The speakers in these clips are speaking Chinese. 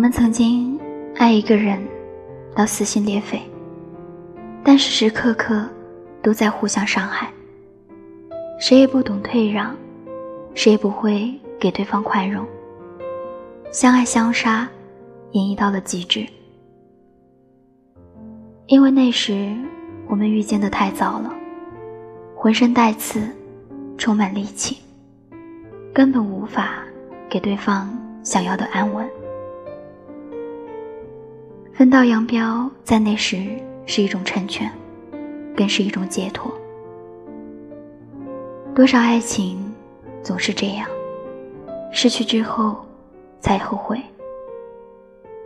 我们曾经爱一个人到撕心裂肺，但时时刻刻都在互相伤害，谁也不懂退让，谁也不会给对方宽容，相爱相杀，演绎到了极致。因为那时我们遇见的太早了，浑身带刺，充满戾气，根本无法给对方想要的安稳。分道扬镳，在那时是一种成全，更是一种解脱。多少爱情总是这样，失去之后才后悔，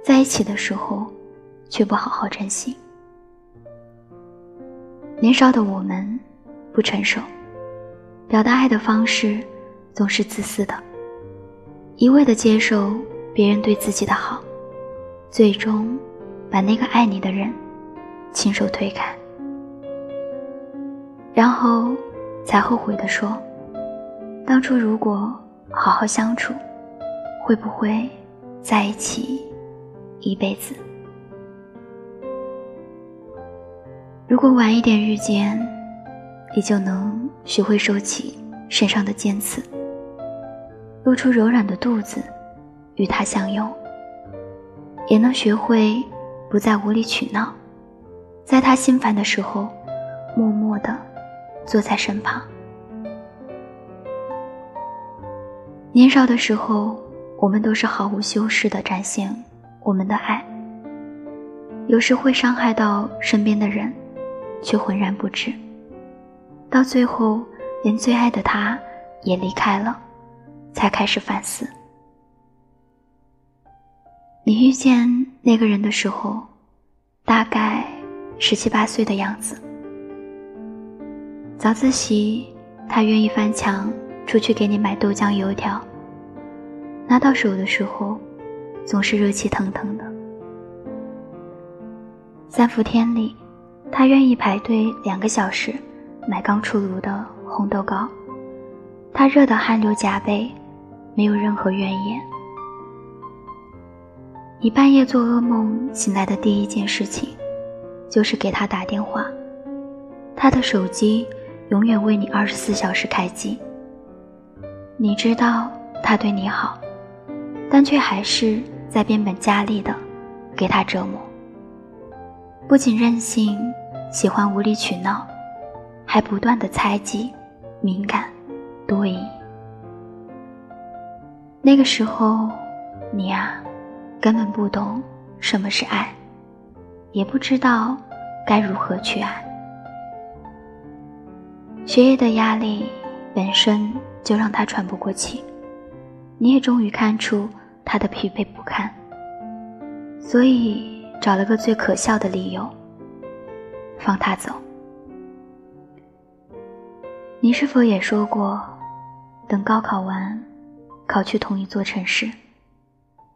在一起的时候却不好好珍惜。年少的我们不成熟，表达爱的方式总是自私的，一味的接受别人对自己的好，最终。把那个爱你的人亲手推开，然后才后悔的说：“当初如果好好相处，会不会在一起一辈子？如果晚一点遇见，你就能学会收起身上的尖刺，露出柔软的肚子与他相拥，也能学会。”不再无理取闹，在他心烦的时候，默默的坐在身旁。年少的时候，我们都是毫无修饰的展现我们的爱，有时会伤害到身边的人，却浑然不知。到最后，连最爱的他也离开了，才开始反思。你遇见那个人的时候，大概十七八岁的样子。早自习，他愿意翻墙出去给你买豆浆油条。拿到手的时候，总是热气腾腾的。三伏天里，他愿意排队两个小时买刚出炉的红豆糕，他热得汗流浃背，没有任何怨言。你半夜做噩梦醒来的第一件事情，就是给他打电话。他的手机永远为你二十四小时开机。你知道他对你好，但却还是在变本加厉的给他折磨。不仅任性，喜欢无理取闹，还不断的猜忌、敏感、多疑。那个时候，你啊。根本不懂什么是爱，也不知道该如何去爱。学业的压力本身就让他喘不过气，你也终于看出他的疲惫不堪，所以找了个最可笑的理由放他走。你是否也说过，等高考完，考去同一座城市？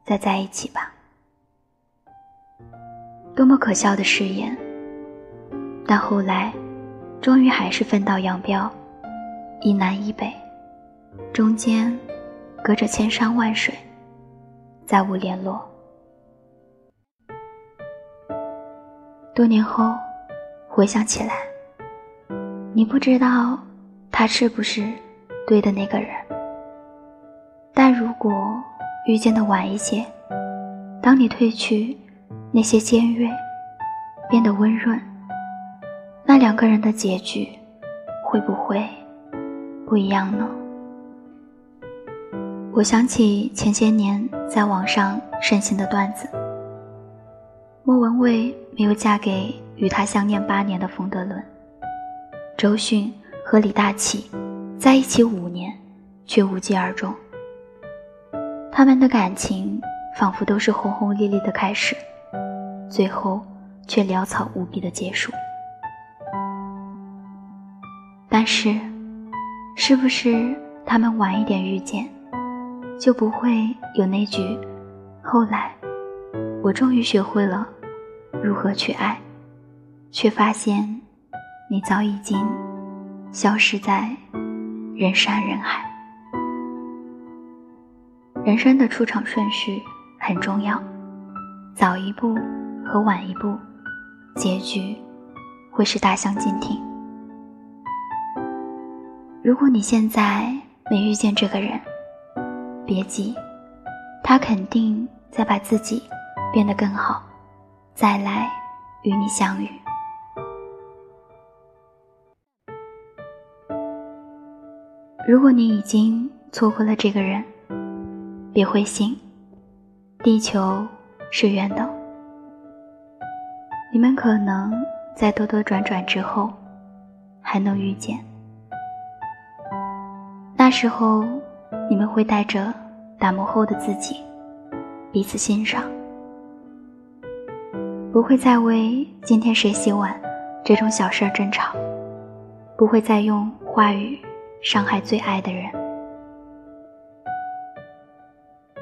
再在一起吧，多么可笑的誓言！但后来，终于还是分道扬镳，一南一北，中间隔着千山万水，再无联络。多年后，回想起来，你不知道他是不是对的那个人，但如果……遇见的晚一些，当你褪去那些尖锐，变得温润，那两个人的结局会不会不一样呢？我想起前些年在网上盛行的段子：莫文蔚没有嫁给与她相恋八年的冯德伦，周迅和李大齐在一起五年，却无疾而终。他们的感情仿佛都是轰轰烈烈的开始，最后却潦草无比的结束。但是，是不是他们晚一点遇见，就不会有那句“后来，我终于学会了如何去爱，却发现你早已经消失在人山人海”。人生的出场顺序很重要，早一步和晚一步，结局会是大相径庭。如果你现在没遇见这个人，别急，他肯定在把自己变得更好，再来与你相遇。如果你已经错过了这个人，别灰心，地球是圆的，你们可能在兜兜转转之后还能遇见。那时候，你们会带着打磨后的自己彼此欣赏，不会再为今天谁洗碗这种小事争吵，不会再用话语。伤害最爱的人，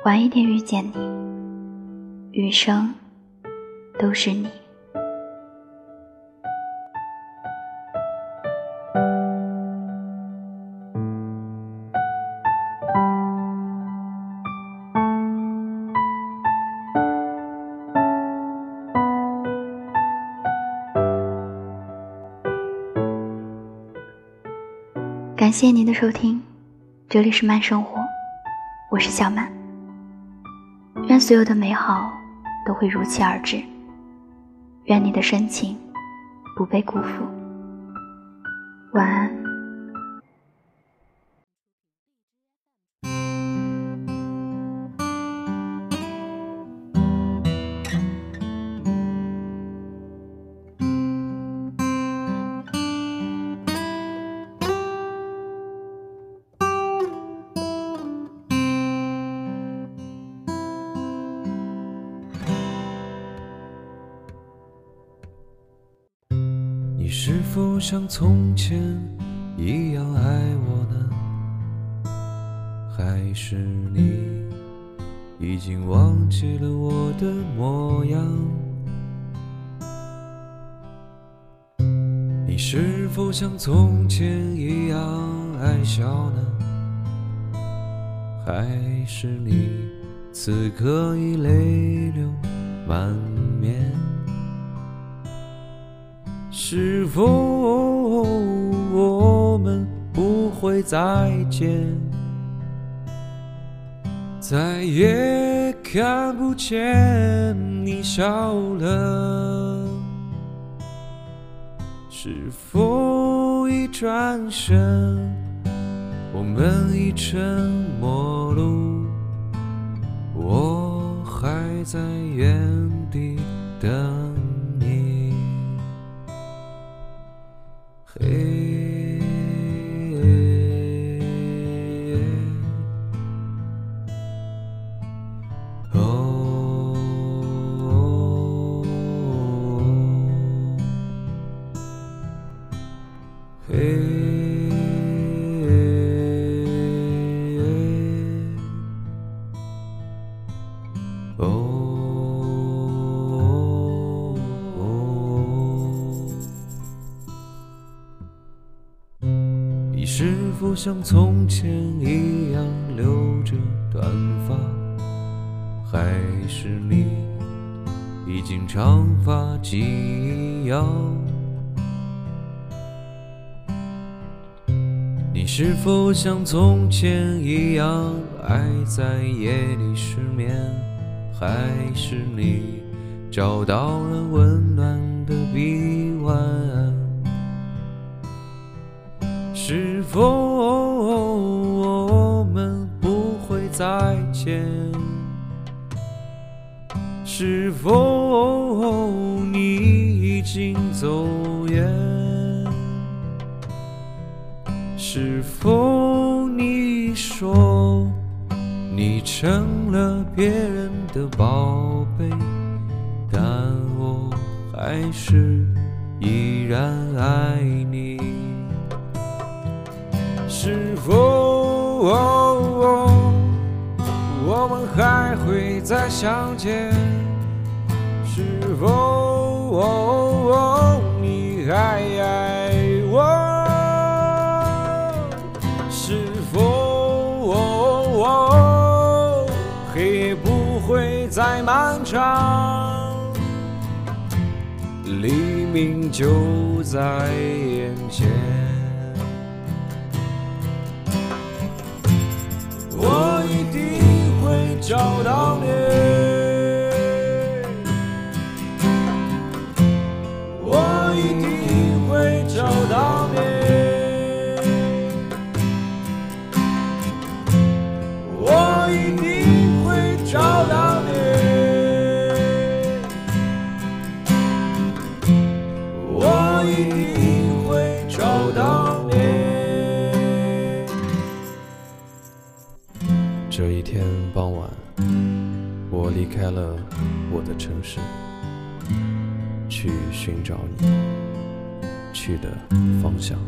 晚一点遇见你，余生都是你。感谢您的收听，这里是慢生活，我是小曼。愿所有的美好都会如期而至，愿你的深情不被辜负。晚安。是否像从前一样爱我呢？还是你已经忘记了我的模样？你是否像从前一样爱笑呢？还是你此刻已泪流满是否我们不会再见，再也看不见你笑了？是否一转身，我们已成陌路？我还在原地等。是否像从前一样留着短发，还是你已经长发及腰？你是否像从前一样爱在夜里失眠？还是你找到了温暖的臂弯？是否我们不会再见？是否你已经走远？是否你说你成了别人的宝贝？但我还是依然爱再相见，是否、哦哦、你还爱我？是否、哦哦、黑夜不会再漫长？黎明就在眼前。找到你，我一定这一天傍晚，我离开了我的城市，去寻找你去的方向。